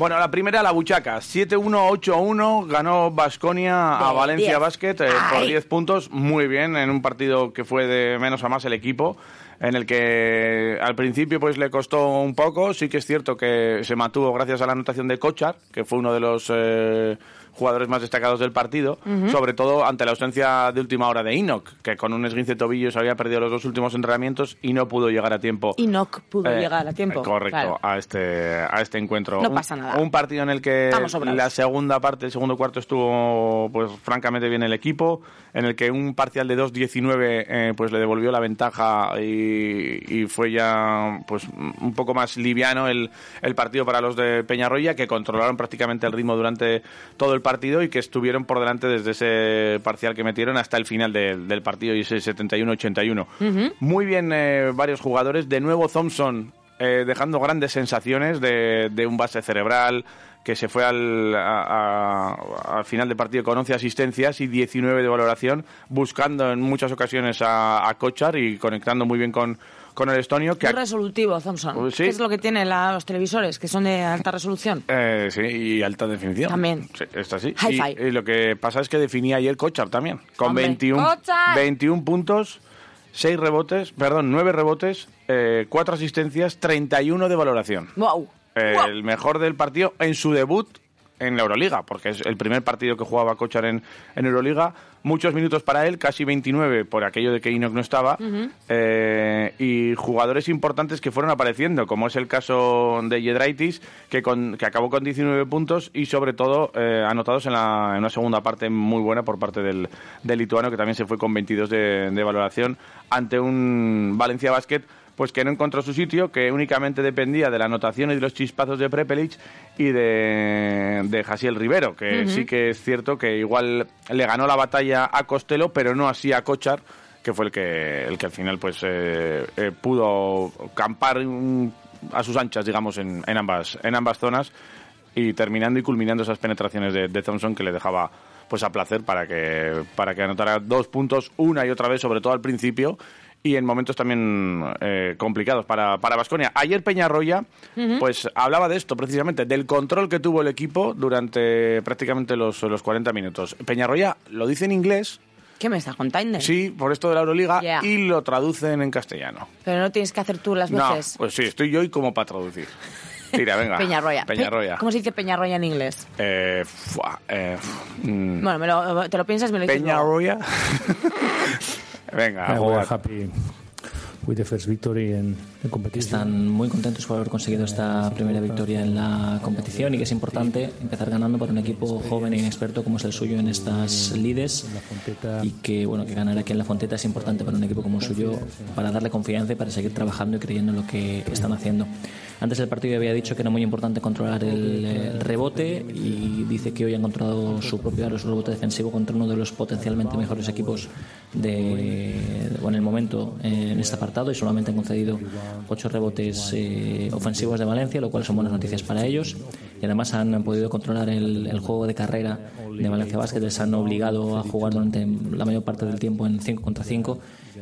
Bueno, la primera, la buchaca. 7-1-8-1 ganó Basconia a Valencia 10. Basket eh, por Ay. 10 puntos. Muy bien, en un partido que fue de menos a más el equipo. En el que al principio pues le costó un poco. Sí que es cierto que se mantuvo gracias a la anotación de Kochar, que fue uno de los eh, jugadores más destacados del partido. Sobre todo ante la ausencia de última hora de Enoch, que con un esguince de tobillo se había perdido los dos últimos entrenamientos y no pudo llegar a tiempo. No pudo Eh, llegar a tiempo. Correcto, Claro. a este a este encuentro. No Un- pasa nada. Un partido en el que la segunda parte, el segundo cuarto estuvo pues francamente bien el equipo, en el que un parcial de 2-19 eh, pues le devolvió la ventaja y, y fue ya pues un poco más liviano el, el partido para los de Peñarroya que controlaron prácticamente el ritmo durante todo el partido y que estuvieron por delante desde ese parcial que metieron hasta el final del, del partido y ese 71-81. Muy bien eh, varios jugadores, de nuevo Thompson eh, dejando grandes sensaciones de, de un base cerebral que se fue al, a- a- al final del partido con 11 asistencias y 19 de valoración, buscando en muchas ocasiones a, a Kochar y conectando muy bien con, con el estonio. Que Muy ha- resolutivo, Thompson. Pues sí. ¿Qué es lo que tienen los televisores? Que son de alta resolución. Eh, sí, y alta definición. También. Sí, está así. Y, y lo que pasa es que definía ayer Kochar también, con Hombre, 21, Kochar. 21 puntos, 6 rebotes, perdón, 9 rebotes, 4 asistencias, 31 de valoración. ¡Wow! El mejor del partido en su debut en la Euroliga, porque es el primer partido que jugaba Kochar en, en Euroliga. Muchos minutos para él, casi 29 por aquello de que Enoch no estaba. Eh, y jugadores importantes que fueron apareciendo, como es el caso de Yedraitis, que, con, que acabó con 19 puntos y sobre todo eh, anotados en, la, en una segunda parte muy buena por parte del, del lituano, que también se fue con 22 de, de valoración ante un Valencia Basket pues que no encontró su sitio, que únicamente dependía de la anotación y de los chispazos de Prepelic y de, de Jasiel Rivero, que sí que es cierto que igual le ganó la batalla a Costello, pero no así a Kochar, que fue el que, el que al final pues eh, eh, pudo campar un- a sus anchas, digamos, en, en, ambas, en ambas zonas y terminando y culminando esas penetraciones de, de Thompson que le dejaba pues a placer para que para que anotara dos puntos una y otra vez sobre todo al principio y en momentos también eh, complicados para para Baskonia ayer Peñarroya pues hablaba de esto precisamente del control que tuvo el equipo durante prácticamente los, los 40 minutos Peñarroya lo dice en inglés ¿Qué me estás contando? sí por esto de la Euroliga Yeah. y lo traducen en castellano Pero no tienes que hacer tú las no veces. pues sí estoy yo y como para traducir tira venga Peñarroya. Peñarroya Pe- ¿Cómo se dice Peñarroya en inglés? eh, fua, eh, mm, Bueno, me lo- te lo piensas me lo dices. Peñarroya. Venga, Yeah, a we are jugar. happy with the first victory in the competition. Están muy contentos por haber conseguido esta primera victoria en la competición y que es importante empezar ganando para un equipo joven e inexperto como es el suyo en estas lides y que bueno que ganar aquí en la Fonteta es importante para un equipo como el suyo para darle confianza y para seguir trabajando y creyendo en lo que están haciendo. Antes del partido había dicho que era muy importante controlar el, rebote y dice que hoy ha encontrado su propio aro, su rebote defensivo contra uno de los potencialmente mejores equipos de, en el momento eh, en este apartado y solamente han concedido ocho rebotes eh, ofensivos de Valencia, lo cual son buenas noticias para ellos. Y además han podido controlar el, el juego de carrera de Valencia Basket, les han obligado a jugar durante la mayor parte del tiempo en 5 contra 5.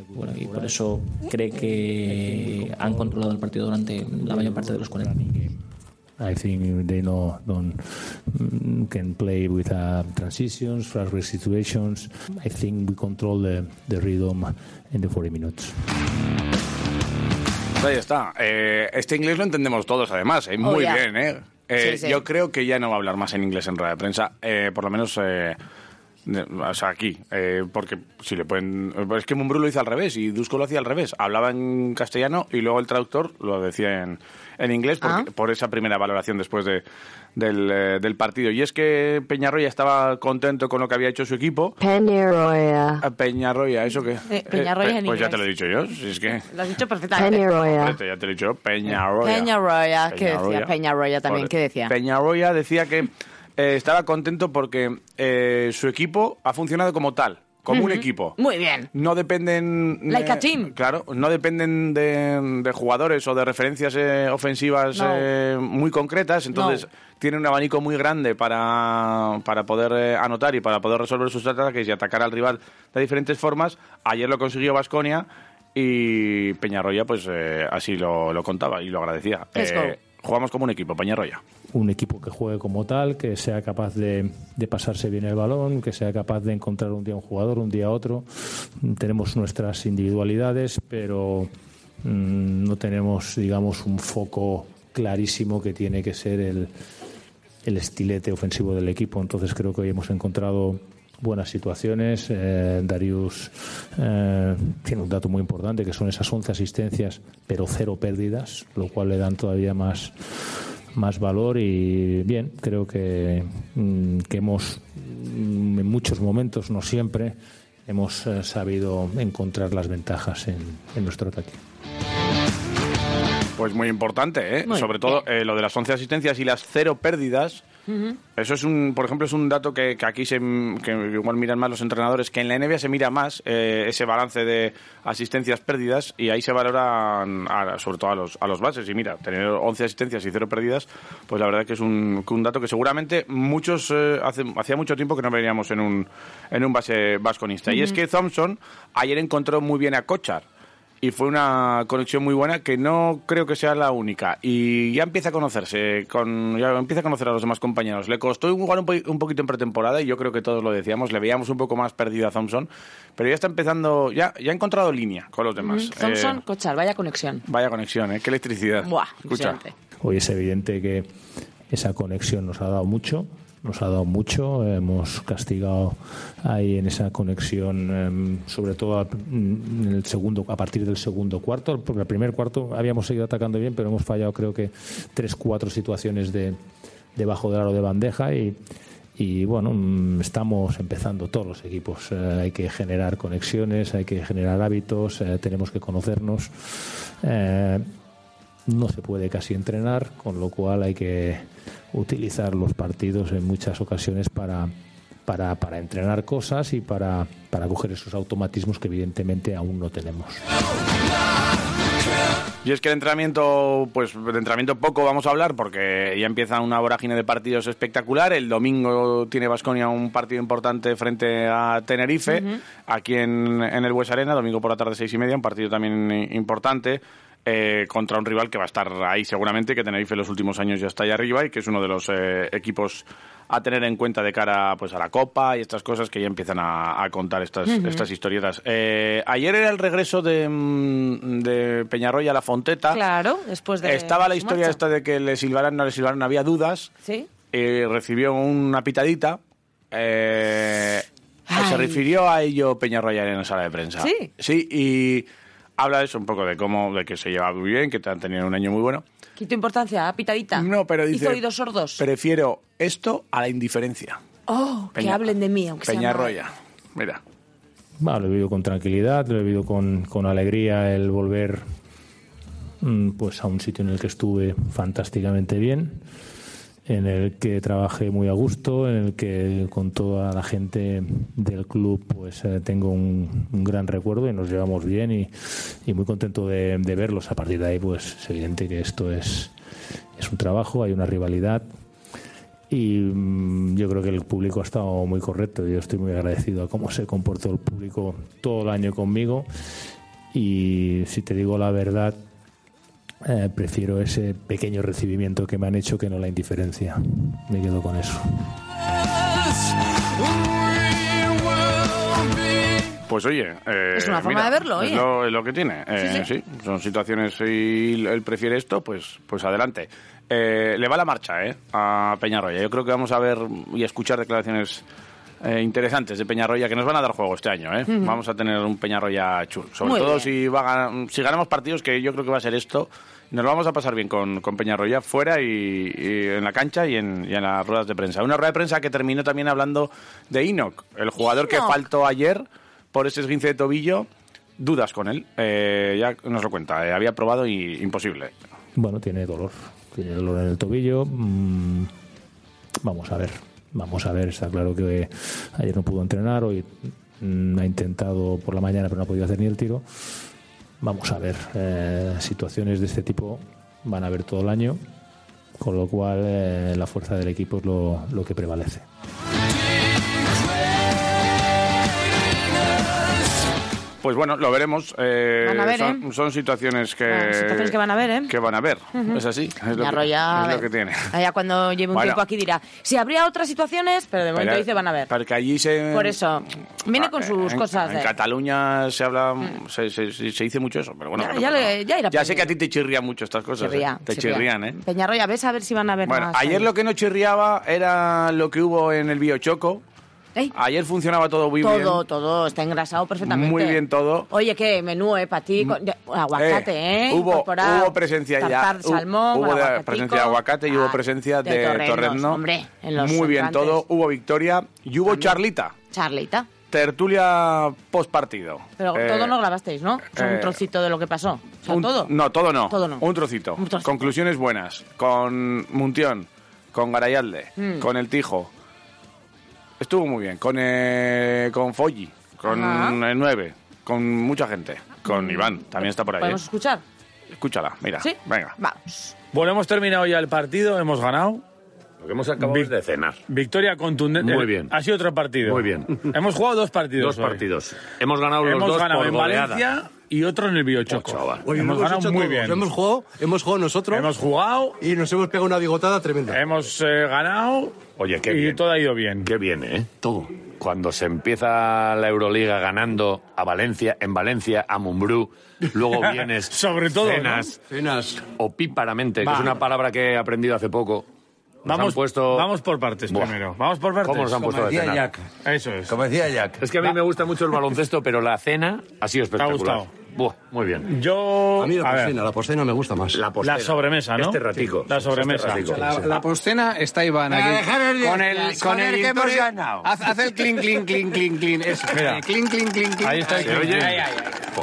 Bueno, y por eso cree que han controlado el partido durante la mayor parte de los 40. I think they know don't can play with uh, transitions, fast break situations. I think we control the, the rhythm in the 40 minutes. Ahí está. Eh, este inglés lo entendemos todos, además. eh, Muy yeah. bien, ¿eh? Eh, Sí, sí. Yo creo que ya no va a hablar más en inglés en rueda de prensa, eh, por lo menos... eh, o sea, aquí, eh, porque si le pueden... Es que Mumbrú lo hizo al revés y Dusko lo hacía al revés. Hablaba en castellano y luego el traductor lo decía en, en inglés porque- Ah. por esa primera valoración después de, del, eh, del partido. Y es que Peñarroya estaba contento con lo que había hecho su equipo. Peñarroya. A Peñarroya, ¿eso qué? Eh, Peñarroya en Pues ya inglés. te lo he dicho yo, si es que... Lo has dicho perfectamente. Peñarroya. Ya te lo he dicho yo, Peñarroya. Peñarroya, ¿qué decía? Peñarroya también, ¿qué decía? Peñarroya decía que eh, estaba contento porque eh, su equipo ha funcionado como tal, como un equipo. Muy bien. No dependen... Like eh, a team. Claro, no dependen de, de jugadores o de referencias eh, ofensivas No. eh, muy concretas, entonces No. tiene un abanico muy grande para, para poder eh, anotar y para poder resolver sus ataques y atacar al rival de diferentes formas. Ayer lo consiguió Vasconia y Peñarroya pues eh, así lo, lo contaba y lo agradecía. Let's Eh, go. Jugamos como un equipo, Peñarroya. Un equipo que juegue como tal, que sea capaz de, pasarse bien el balón, que sea capaz de encontrar un día un jugador, un día otro. Tenemos nuestras individualidades, pero mm, no tenemos, digamos, un foco clarísimo que tiene que ser el, el estilete ofensivo del equipo. Entonces creo que hoy hemos encontrado buenas situaciones. Eh, Darius eh, tiene un dato muy importante que son esas 11 asistencias, pero cero pérdidas, lo cual le dan todavía más más valor y bien, creo que, mm, que hemos mm, en muchos momentos, no siempre, hemos eh, sabido encontrar las ventajas en, en nuestro ataque. Pues muy importante, ¿eh? Sobre todo eh, lo de las 11 asistencias y las cero pérdidas. Eso es un, por ejemplo, es un dato que, aquí se, que igual miran más los entrenadores, que en la NBA se mira más eh, ese balance de asistencias pérdidas y ahí se valoran sobre todo a los, a los bases. Y mira, tener 11 asistencias y cero pérdidas, pues la verdad que es un, un dato que seguramente muchos, eh, hace, hacía mucho tiempo que no veníamos en un, en un base vasconista. Y es que Thompson ayer encontró muy bien a Kochar y fue una conexión muy buena que no creo que sea la única. Y ya empieza a conocerse con ya empieza a conocer a los demás compañeros. Le costó jugar un, poquito en pretemporada y yo creo que todos lo decíamos le veíamos un poco más perdido a Thompson pero ya está empezando ya ya ha encontrado línea con los demás. Thompson eh, Cochar vaya conexión. vaya conexión ¿eh? qué electricidad. Buah, Escucha. hoy es evidente que esa conexión nos ha dado mucho nos ha dado mucho, hemos castigado ahí en esa conexión, em, sobre todo en el segundo, a partir del segundo cuarto, porque el primer cuarto habíamos seguido atacando bien, pero hemos fallado creo que tres, cuatro situaciones de debajo del aro de bandeja y, y bueno, mm, estamos empezando todos los equipos. Eh, hay que generar conexiones, hay que generar hábitos, eh, tenemos que conocernos. Eh, no se puede casi entrenar, con lo cual hay que utilizar los partidos en muchas ocasiones para, para, para entrenar cosas y para, para coger esos automatismos que evidentemente aún no tenemos. Y es que el entrenamiento, pues de entrenamiento poco vamos a hablar porque ya empieza una vorágine de partidos espectacular. El domingo tiene Vasconia un partido importante frente a Tenerife, aquí en, en el Bues Arena, domingo por la tarde seis y media, un partido también importante. Eh, contra un rival que va a estar ahí seguramente, que Tenerife en los últimos años ya está ahí arriba y que es uno de los eh, equipos a tener en cuenta de cara pues a la Copa y estas cosas que ya empiezan a, contar estas, estas historietas. Eh, ayer era el regreso de, mm, de Peñarroya a la Fonteta. Claro, después de... Estaba la historia esta de que le silbaran, no le silbaran, había dudas. Sí. recibió una pitadita. se refirió a ello Peñarroya en la sala de prensa. Sí. Sí, y habla de eso un poco, de cómo, de que se lleva muy bien, que han tenido un año muy bueno. ¿Qué importancia? pitadita? No, pero dice... ¿Hizo oídos sordos? Prefiero esto a la indiferencia. Oh, que hablen de mí, aunque Peñarroya, mira. lo he vivido con tranquilidad, lo he vivido con, con alegría el volver mm, pues a un sitio en el que estuve fantásticamente bien en el que trabajé muy a gusto, en el que con toda la gente del club pues eh, tengo un, gran recuerdo y nos llevamos bien y, muy contento de, verlos. A partir de ahí pues es evidente que esto es, es un trabajo, hay una rivalidad y mm, yo creo que el público ha estado muy correcto. Yo estoy muy agradecido a cómo se comportó el público todo el año conmigo y si te digo la verdad eh, prefiero ese pequeño recibimiento que me han hecho que no la indiferencia. Me quedo con eso. Pues oye, eh, es una forma de verlo, Es lo, que tiene. Eh, sí, son situaciones y él prefiere esto, pues, pues adelante. le va la marcha eh, a Peñarroya. Yo creo que vamos a ver y escuchar declaraciones interesantes de Peñarroya que nos van a dar juego este año. ¿eh? Vamos a tener un Peñarroya chulo. Sobre todo si, va si ganamos partidos, que yo creo que va a ser esto. Nos lo vamos a pasar bien con, con Peñarroya fuera y, en la cancha y en, y en, las ruedas de prensa. Una rueda de prensa que terminó también hablando de Enoch, el jugador que faltó ayer por ese esguince de tobillo. Dudas con él, eh, ya nos lo cuenta, eh, había probado y imposible. Bueno, tiene dolor, tiene dolor en el tobillo. Mm, vamos a ver, vamos a ver, está claro que ayer no pudo entrenar, hoy mm, ha intentado por la mañana pero no ha podido hacer ni el tiro Vamos a ver, eh, situaciones de este tipo van a haber todo el año, con lo cual eh, la fuerza del equipo es lo, lo que prevalece. Pues bueno, lo veremos. eh, Van a ver, son, ¿eh? son situaciones que, situaciones que van a ver, ¿eh? que van a ver. Es así. Es lo, que, Peñarroya, es lo que tiene. Allá cuando lleve un Bueno. tiempo aquí dirá, si habría otras situaciones, pero de momento Pero- dice van a ver. Porque allí se. Por eso, viene con Ah, sus en- cosas. En eh. Cataluña se habla, se, se, se- se dice mucho eso, pero bueno. Ya- pero- ya pero le- ya irá sé que a ti te chirrían mucho estas cosas. Chirría, ¿eh? Te chirría. chirrían, ¿eh? Peñarroya, ves a ver si van a ver Bueno, más. ayer lo que no chirriaba era lo que hubo en el Biochoco. Ayer funcionaba todo muy todo, bien. todo, está engrasado perfectamente. Muy bien todo. Oye, qué menú, ¿eh? Para ti, con- de- aguacate, ¿eh? Hubo, Incorporado, hubo presencia ya. tartar, salmón, hubo de- presencia de aguacate y hubo Ah, presencia de, torrezno. Hombre, en los Muy bien entrantes. todo. Hubo victoria y hubo charlita. Charlita. Tertulia post partido. Pero todo no grabasteis, ¿no? O sea, un eh, trocito de lo que pasó. O sea, Un- todo. No, todo no. Todo no. Un trocito. Un trocito. Conclusiones buenas. Con Muntión, con Garayalde, Mm. con el Tijo. Estuvo muy bien. Con, eh, con Foggi, con Ajá. el 9, con mucha gente. Con Iván, también está por ahí. ¿Podemos ¿eh? escuchar? Escúchala, mira. ¿Sí? Venga. Vamos. Bueno, hemos terminado ya el partido, hemos ganado. Lo que hemos acabado Vic- de cenar. Victoria contundente. Muy bien. Ha sido otro partido. Muy bien. Hemos jugado dos partidos. Dos hoy. partidos. Hemos ganado los Hemos dos ganado por en goleada. Valencia y otro en el Biochoco. Oh, chaval. Oye, hemos ganado hecho muy todos. bien. Hemos jugado, hemos jugado nosotros Hemos jugado, y nos hemos pegado una bigotada tremenda. hemos eh, ganado Oye, qué y bien. todo ha ido bien. Qué bien, ¿eh? Todo. Cuando se empieza la Euroliga ganando a Valencia, en Valencia, a Mumbrú, luego vienes... Sobre todo, Cenas, Cenas. opíparamente, que es una palabra que he aprendido hace poco. Vamos, han puesto... vamos por partes Buah. primero. Vamos por partes. ¿Cómo nos han puesto de cenar? Eso es. Como decía Jack. Es que a mí me gusta mucho el baloncesto, pero la cena ha sido ha espectacular. gustado? Buah, muy bien. Yo. A mí la postcena, la postena me gusta más. La. La sobremesa, ¿no? Este ratico. La sobremesa. Este ratico. La, la postcena está Iván aquí. con el, con el Intore. Haz, haz el clink, clink, clink, clink, clink. Eso. Mira. Clink, clink, clink, clink. Ahí está el ay.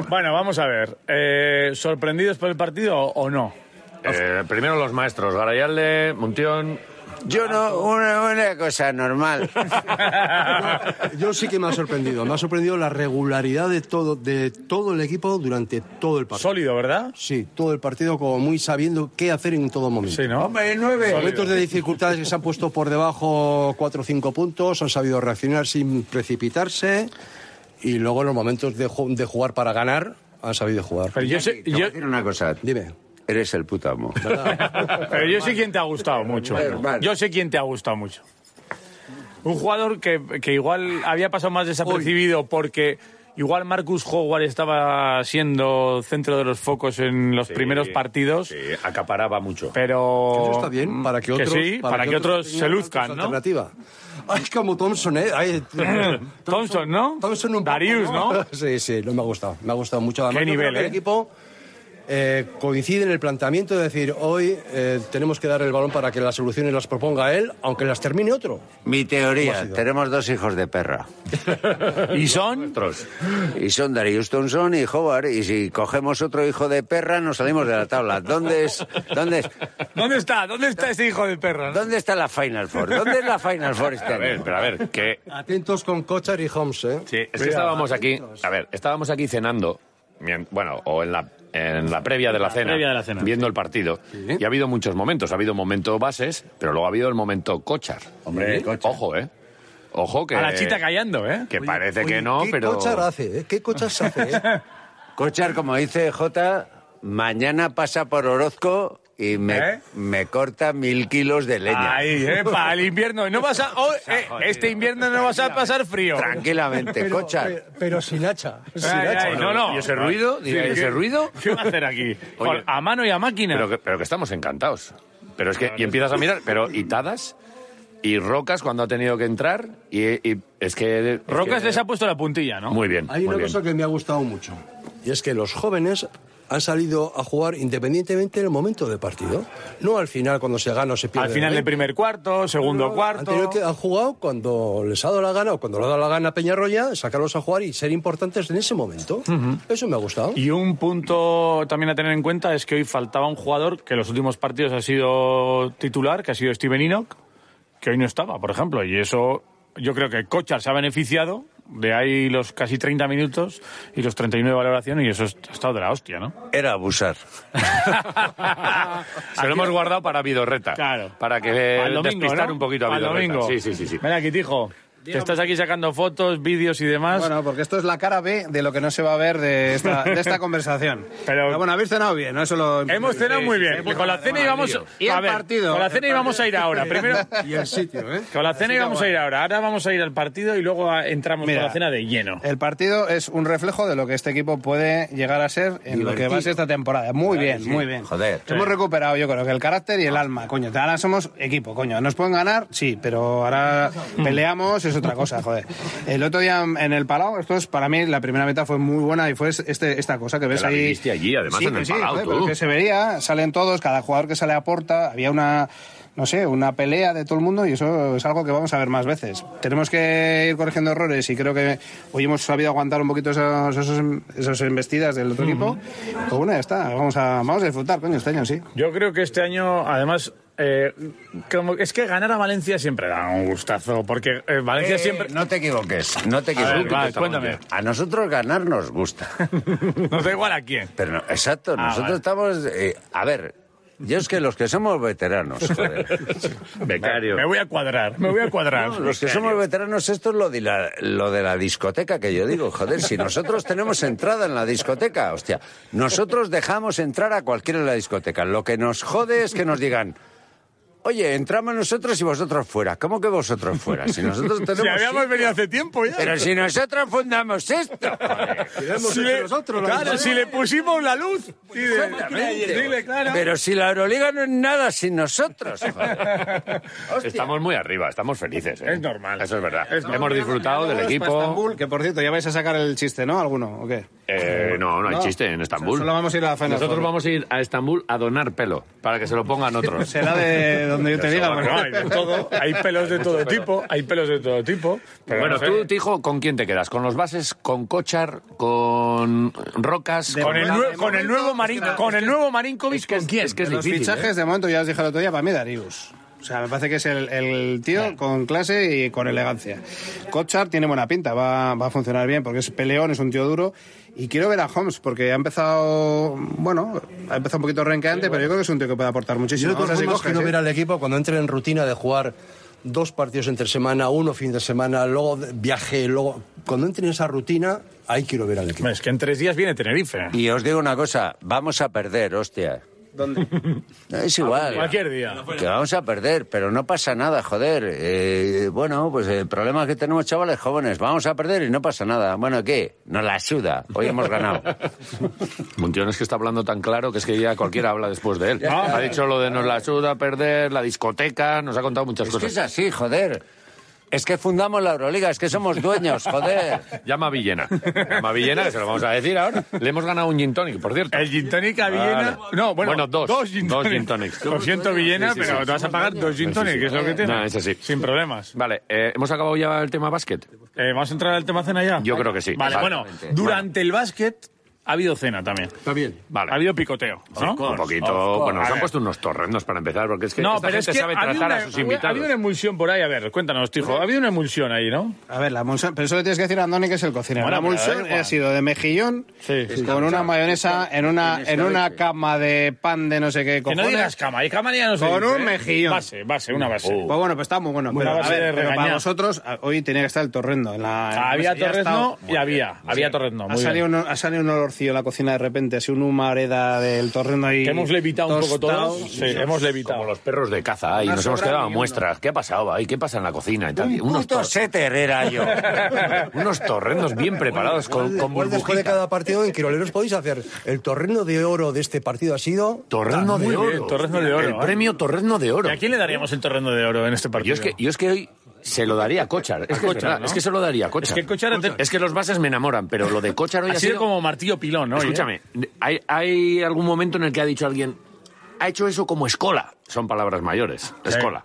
Bueno, vamos a ver. Eh, ¿Sorprendidos por el partido o no? Eh, primero los maestros, Garayalde, Muntión... Yo no, una, una cosa normal. Yo sí que me ha sorprendido. Me ha sorprendido la regularidad de todo, de todo el equipo durante todo el partido. Sólido, ¿verdad? Sí, todo el partido como muy sabiendo qué hacer en todo momento. Sí, ¿no? Hombre, nueve. Momentos de dificultades que se han puesto por debajo 4 o 5 puntos, han sabido reaccionar sin precipitarse y luego en los momentos de, de jugar para ganar han sabido jugar. Pero yo sé, Te voy a yo, decir una cosa. Dime. Eres el puto amo. pero yo sé quién te ha gustado mucho. Yo sé quién te ha gustado mucho. Un jugador que, que igual había pasado más desapercibido porque igual Marcus Howard estaba siendo centro de los focos en los Sí, primeros partidos, Sí, acaparaba mucho. pero... Eso está bien, para que otros, sí, para, que otros, se luzcan, ¿no? Alternativa. Ay, es como Thompson, ¿eh? Ay, Thompson, ¿no? Thompson un poco, Darius, ¿no? Sí, sí, no me ha gustado. Me ha gustado mucho. Además, Qué nivel, ¿eh? El equipo eh, coincide en el planteamiento de decir, hoy eh, tenemos que dar el balón para que las soluciones las proponga él, aunque las termine otro. Mi ¿Cómo ha teoría, tenemos dos hijos de perra. ¿Y son? Otros. Y son Darius Thompson y Howard. Y si cogemos otro hijo de perra, nos salimos de la tabla. ¿Dónde es, dónde es, ¿Dónde está? ¿Dónde está ese hijo de perra? no? dónde está la Final Four? ¿Dónde es la Final Four este A ver, pero a ver, que... Atentos con Kochar y Holmes, ¿eh? Sí, es que estábamos aquí... A ver, estábamos aquí cenando, bueno, o en la, en la previa de la cena, previa de la cena. viendo el partido. Y ha habido muchos momentos. Ha habido momento bases, pero luego ha habido el momento Cochar. Hombre. Ojo, ¿eh? Ojo que... A la chita callando, ¿eh? Que parece Oye, que no, ¿qué pero... Kochar hace, eh? ¿Qué Kochar se hace, eh? Kochar, como dice Jota, mañana pasa por Orozco y me, ¿Eh? me corta mil kilos de leña. Ahí, eh, para el invierno. No vas a, oh, eh, este invierno no vas a pasar frío. Tranquilamente, Pero, Kochar. pero, pero sin hacha. Sin Ay, hacha. ay, no, no. ¿Y ese ruido? ¿Y ese ¿qué- ruido? ¿Qué va a hacer aquí? A mano y a máquina. Pero que, pero que estamos encantados. Pero es que, y empiezas a mirar, pero y Tadas y Rocas cuando ha tenido que entrar, y, y es que... es Rocas que- les ha puesto la puntilla, ¿no? Muy bien, Hay muy una bien. cosa que me ha gustado mucho, y es que los jóvenes han salido a jugar independientemente del momento de partido. No al final cuando se gana o se pierde. Al final del primer cuarto, segundo cuarto. que, han jugado cuando les ha dado la gana o cuando le ha dado la gana a Peñarroya, sacarlos a jugar y ser importantes en ese momento. Eso me ha gustado. Y un punto también a tener en cuenta es que hoy faltaba un jugador que en los últimos partidos ha sido titular, que ha sido Steven Enoch, que hoy no estaba, por ejemplo. Y eso yo creo que Cochar se ha beneficiado de ahí los casi 30 minutos y los 39 de valoración y eso ha estado de la hostia, ¿no? Era abusar. Se lo hemos guardado para Vidorreta. Claro. Para que domingo, despistar ¿no? un poquito a Al Vidorreta. domingo. Sí, sí, sí, sí. Ven aquí, Tijo. Que estás aquí sacando fotos, vídeos y demás. Bueno, porque esto es la cara B de lo que no se va a ver de esta, de esta conversación. Pero- bueno, habéis cenado bien, ¿no? Eso lo... Hemos cenado muy bien. con la cena íbamos Y el a ver, partido. Con la cena íbamos a ir ahora. Primero, y el sitio, ¿eh? con la cena íbamos a ir ahora. Ahora vamos a ir al partido y luego a- entramos Mira, con la cena de lleno. El partido es un reflejo de lo que este equipo puede llegar a ser en lo que va a ser esta temporada. Muy bien, muy bien. Joder. Hemos recuperado, yo creo, que el carácter y el alma, coño. Ahora somos equipo, coño. ¿Nos pueden ganar? Sí, pero ahora peleamos, es otra cosa, joder. El otro día en el Palau, esto es, para mí, la primera meta fue muy buena y fue este, esta cosa que ves la ahí. allí, además, Sí, en el que sí, Palau, joder, tú. que se vería, salen todos, cada jugador que sale aporta, había una no sé, una pelea de todo el mundo y eso es algo que vamos a ver más veces. Tenemos que ir corrigiendo errores y creo que hoy hemos sabido aguantar un poquito esos, esos, esas embestidas del otro equipo. Pues bueno, ya está, vamos a, vamos a disfrutar, coño, este año sí. Yo creo que este año, además, eh, como, es que ganar a Valencia siempre da un gustazo, porque eh, Valencia Eh, siempre... No te equivoques, no te A ver, equivoques. va, cuéntame. A nosotros ganar nos gusta. Nos da igual a quién. Pero no, exacto, Ah, nosotros vale. estamos... eh, a ver, yo es que los que somos veteranos, joder. Becario. Me voy a cuadrar, me voy a cuadrar. No, los que somos veteranos, esto es lo de, la, lo de la discoteca que yo digo. Joder, si nosotros tenemos entrada en la discoteca, hostia, nosotros dejamos entrar a cualquiera en la discoteca. Lo que nos jode es que nos digan, oye, entramos nosotros y vosotros fuera. ¿Cómo que vosotros fuera? Si nosotros tenemos. Si habíamos sitio. venido hace tiempo ya. Pero si nosotros fundamos esto. joder. si le, claro, si le pusimos la luz. Dile, dile, claro. Pero si la Euroliga no es nada sin nosotros. joder. Estamos muy arriba, estamos felices. ¿eh? Es normal. Eso es verdad. Es normal. Hemos disfrutado del equipo. Estambul, que por cierto, ya vais a sacar el chiste, ¿no? ¿Alguno o qué? Eh, no, no hay No. chiste en Estambul. Solo vamos a ir a la Final Nosotros Four. vamos a ir a Estambul a donar pelo para que se lo pongan otros. Será de donde yo te diga. Hay de todo, hay pelos de todo tipo, hay pelos de todo tipo. Pero Bueno, no sé. tú, Tijo, ¿con quién te quedas? ¿Con los bases? ¿Con Kochar? ¿Con Rocas? De con el, nue- de con el momento, nuevo es Marín, que- con el nuevo Marinkovic, ¿con quién? Es que es los difícil. fichajes, ¿eh? de momento, ya os dije el otro día, para mí Darius. O sea, me parece que es el, el tío con clase y con elegancia. Kochar tiene buena pinta, va, va a funcionar bien porque es peleón, es un tío duro. Y quiero ver a Holmes porque ha empezado, bueno, ha empezado un poquito renqueante, pero yo creo que es un tío que puede aportar Yo muchísimo. si formas coge, quiero ¿sí? ver al equipo cuando entre en rutina de jugar dos partidos entre semana, uno fin de semana, luego viaje, luego... Cuando entre en esa rutina, ahí quiero ver al equipo. Es que en tres días viene Tenerife. Y os digo una cosa, vamos a perder, hostia. ¿Dónde? Es igual. Cualquier día. Que vamos a perder, pero no pasa nada, joder. Eh, bueno, pues el problema es que tenemos chavales jóvenes. Vamos a perder y no pasa nada. Bueno, ¿qué? Nos la suda. Hoy hemos ganado. Muntión es que está hablando tan claro que es que ya cualquiera habla después de él. Ha dicho lo de nos la ayuda a perder, la discoteca, nos ha contado muchas Es que cosas. es así, joder. Es que fundamos la Euroliga, es que somos dueños, joder. Llama a Villena. Llama a Villena, que se lo vamos a decir ahora. Le hemos ganado un gin tonic, por cierto. El gin tonic a Villena. Vale. No, bueno, Bueno, dos. Dos gin Dos gin tonics. Lo siento, Villena, Sí, sí, pero sí. te vas a pagar dos gin Sí, tonic, sí. que es lo que tiene. No, es así. Sin problemas. Vale, eh, ¿hemos acabado ya el tema básquet? Eh, ¿Vamos a entrar al tema cena ya? Yo creo que sí. Vale, bueno, durante el básquet ha habido cena también. Está bien. Vale. Ha habido picoteo, ¿no? Un poquito. Bueno, nos han puesto unos torrendos para empezar, porque es que no, esta pero es gente que sabe ha habido, tratar una, a sus ha invitados. habido una emulsión por ahí. A ver, cuéntanos, Tijo. Ha habido una emulsión ahí, ¿no? A ver, la emulsión, pero eso le tienes que decir a Andoni que es el cocinero. Bueno, la emulsión igual. ha sido de mejillón Sí. con una mayonesa en una, en una cama de pan de no sé qué Que no cojones. digas cama, y cama ya no se Con dice, un ¿eh? mejillón. Base, base, una base. Pues bueno, pues está muy bueno. Pero, a ver, pero para a- hoy tenía que estar el torrendo. En la, había ha estado- y había. Había torrezno. Ha salido, un, ha en la cocina de repente, así un humareda del torrendo ahí. Que hemos levitado un poco tostado. todos. Sí, hemos levitado. Como los perros de caza, y No nos hemos quedado a muestras. ¿Qué ha pasado ahí? ¿Qué pasa en la cocina? y tal? Un unos, puto setter era yo. unos torrendos bien preparados con, con Igual después de burbujita. cada partido en Quiroleros podéis hacer el torreno de oro de este partido ha sido Torrezno de oro. bien, de oro, El ¿eh? premio Torrezno de oro. ¿Y a quién le daríamos el torrendo de oro en este partido? Yo es que, yo es que hoy se lo daría a Cochar. Es, que, es Kochar, verdad, ¿no? es que se lo daría a Cochar. Es que Kochar ha te- Es que los bases me enamoran, pero lo de Cochar hoy ha ha, sido como martillo pilón, ¿no? Escúchame, ¿hay, hay algún momento en el que ha dicho alguien, ha hecho eso como escola. Son palabras mayores, escola.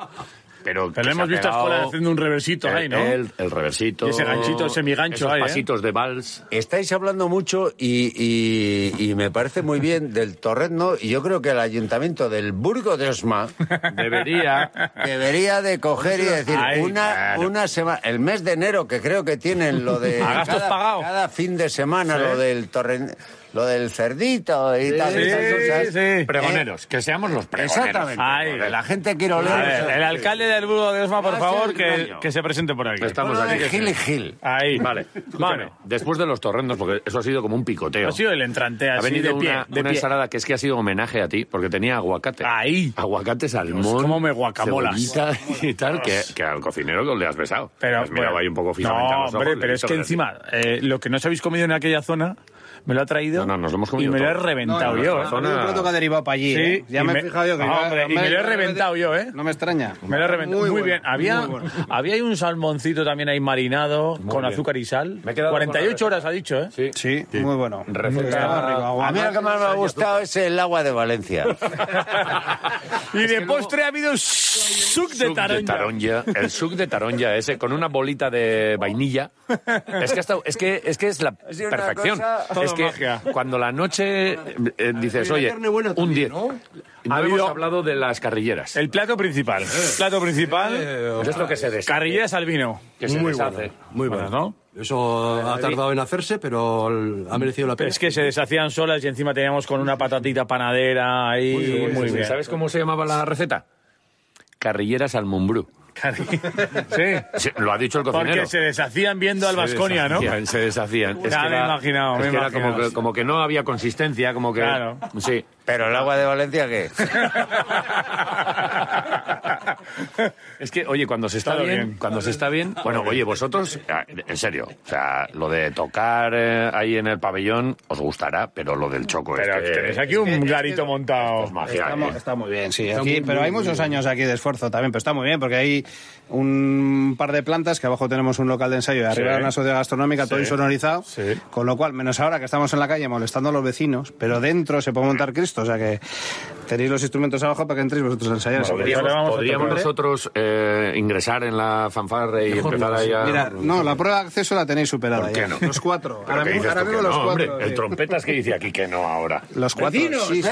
Pero, Pero se hemos visto a haciendo un reversito ahí, ¿no? El, el reversito. Y ese ganchito, semigancho esos ahí, ¿eh? pasitos de vals. Estáis hablando mucho y, y- y me parece muy bien del torrendo y yo creo que el ayuntamiento del Burgo de Osma Debería... debería de coger y decir Ahí, una, claro. una semana, el mes de enero que creo que tienen lo de A gastos cada, pagados. cada fin de semana Sí. lo del torrendo. Lo del cerdito y tal. sí, cosas. sí. Pregoneros, que seamos los pregoneros. Exactamente. Ahí. La gente quiere A oler. ver, el alcalde del Burgo de Osma, por favor, que, que se presente por aquí. Estamos Bueno, aquí. Gil y Gil. Ahí. Vale. Bueno, después de los torrendos, porque eso ha sido como un picoteo. Ha sido el entrante Ha así venido de pie. una, de una pie. ensalada que es que ha sido homenaje a ti, porque tenía aguacate. Ahí. Aguacate, salmón. Dios, cómo me guacamolas. y tal, que, que al cocinero que le has besado. Pero, Has mirado bueno, ahí un poco fijamente no, a los ojos. hombre, le pero es que encima, eh, lo que no os habéis comido en aquella zona, me lo ha traído. No, no, nos lo hemos comido Y me lo he todo. reventado No, yo. ¿eh? un plato que ha derivado para allí. Sí, ¿eh? Ya me, me- he fijado yo que. Ah, hombre, y me- lo he reventado yo, ¿eh? No me extraña. Me lo he reventado. Muy, Muy bien. Había, muy bueno. había ahí un salmoncito también ahí marinado con bien. azúcar y sal. Me he quedado con la 48 receta. horas ha dicho, ¿eh? Sí. Sí, muy bueno. Receta- A mí lo que más me ha gustado es el agua de Valencia. Y de postre ha habido suc de Suc taronja. taronja, el suc de taronja ese con una bolita de vainilla. Es que, es, que, es que es la perfección. Es que magia. cuando la noche eh, dices, oye, un también, 10. ¿no? Hemos hablado de las carrilleras. El plato principal. Plato principal. Es esto que se deshace. Carrilleras al vino. Que se Muy deshace. bueno, muy bueno. ¿no? Eso ha tardado en hacerse, pero el- ha merecido la pena. Es que se deshacían solas y encima teníamos con una patatita panadera ahí. Muy, bien. ¿Sabes cómo se llamaba la receta? Carrilleras al Mumbrú. Sí. Sí, lo ha dicho el cocinero. Porque se deshacían viendo al Vasconia, ¿no? Se deshacían. Es Ya que me he era- imaginado, es me que era como que, como que no había consistencia, como que... Claro. Sí. Pero el agua de Valencia, ¿qué? Es que, oye, cuando se está Está bien, bien. cuando se está bien, bueno, oye, vosotros, eh, en serio, o sea, lo de tocar eh, ahí en el pabellón os gustará, pero lo del choco Pero es que tenéis aquí un garito montado. es magia. Está, eh. está muy bien, sí. Aquí, muy, pero hay muchos años aquí de esfuerzo también, pero está muy bien porque hay un par de plantas que abajo tenemos un local de ensayo y arriba Sí. una sociedad gastronómica, todo insonorizado. Sí. Con lo cual, menos ahora que estamos en la calle molestando a los vecinos, pero dentro se puede montar Cristo, o sea que tenéis los instrumentos abajo para que entréis vosotros a ensayar. Ahora Podríamos, podríamos tocar, ¿eh? nosotros eh, ingresar en la fanfarre y empezar ahí a... Mira, no, la prueba de acceso la tenéis superada ¿Por qué ya. no? Los cuatro. ¿Pero Ahora mismo, ahora mismo los no, cuatro. hombre? El sí. trompetas que dice aquí que no ahora. Los cuatro. sí, sí.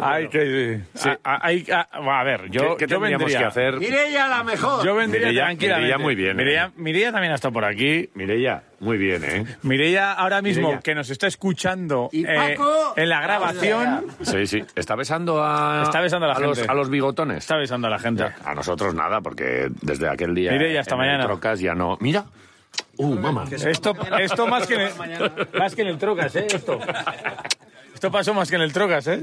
Ay, que sí. A, hay- a- a ver, yo, ¿Qué, qué yo tendríamos vendría. que hacer? Mireia, la mejor. Yo vendría Mireia- tranquilamente. Mireia muy bien, ¿eh? Mireia, Mireia también ha estado por aquí. Mireia, muy bien, ¿eh? Mireia ahora mismo Mireia. que nos está escuchando Y eh, Paco, en la grabación, Sí, sí. Está besando a... Está besando a la los, gente. a los bigotones. está besando a la gente. A nosotros nada, porque desde aquel día... Mireia, hasta en mañana. Trocas ya no... Mira. Uh, mamá. Esto, esto más, que en el, más que en el Trocas, ¿eh? Esto. Esto pasó más que en el Trocas, ¿eh?